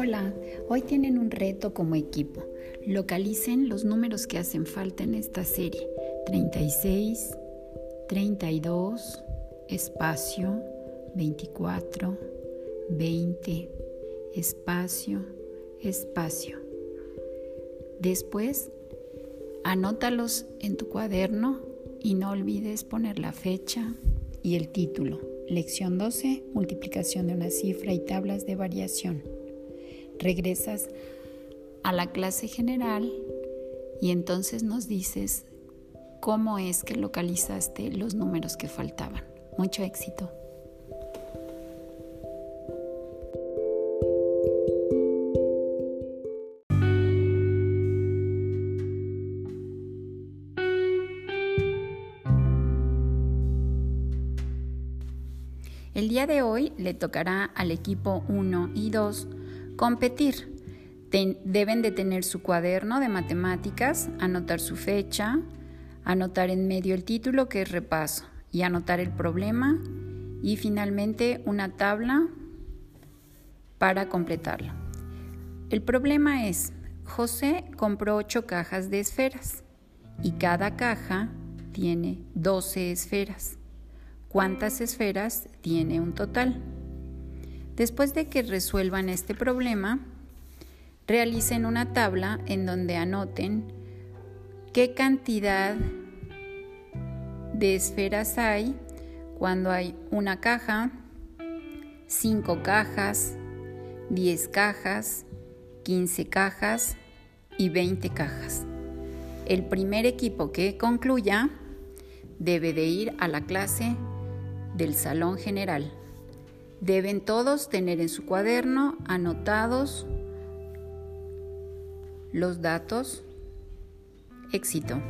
Hola, hoy tienen un reto como equipo. Localicen los números que hacen falta en esta serie. 36, 32, espacio, 24, 20, espacio, espacio. Después, anótalos en tu cuaderno y no olvides poner la fecha y el título. Lección 12, multiplicación de una cifra y tablas de variación. Regresas a la clase general y entonces nos dices cómo es que localizaste los números que faltaban. Mucho éxito. El día de hoy le tocará al equipo 1 y 2 competir. deben de tener su cuaderno de matemáticas, anotar su fecha, anotar en medio el título que es repaso y anotar el problema y finalmente una tabla para completarlo. El problema es, José compró 8 cajas de esferas y cada caja tiene 12 esferas cuántas esferas tiene un total. Después de que resuelvan este problema, realicen una tabla en donde anoten qué cantidad de esferas hay cuando hay una caja, cinco cajas, 10 cajas, 15 cajas y 20 cajas. El primer equipo que concluya debe de ir a la clase del Salón General. Deben todos tener en su cuaderno anotados los datos. Éxito.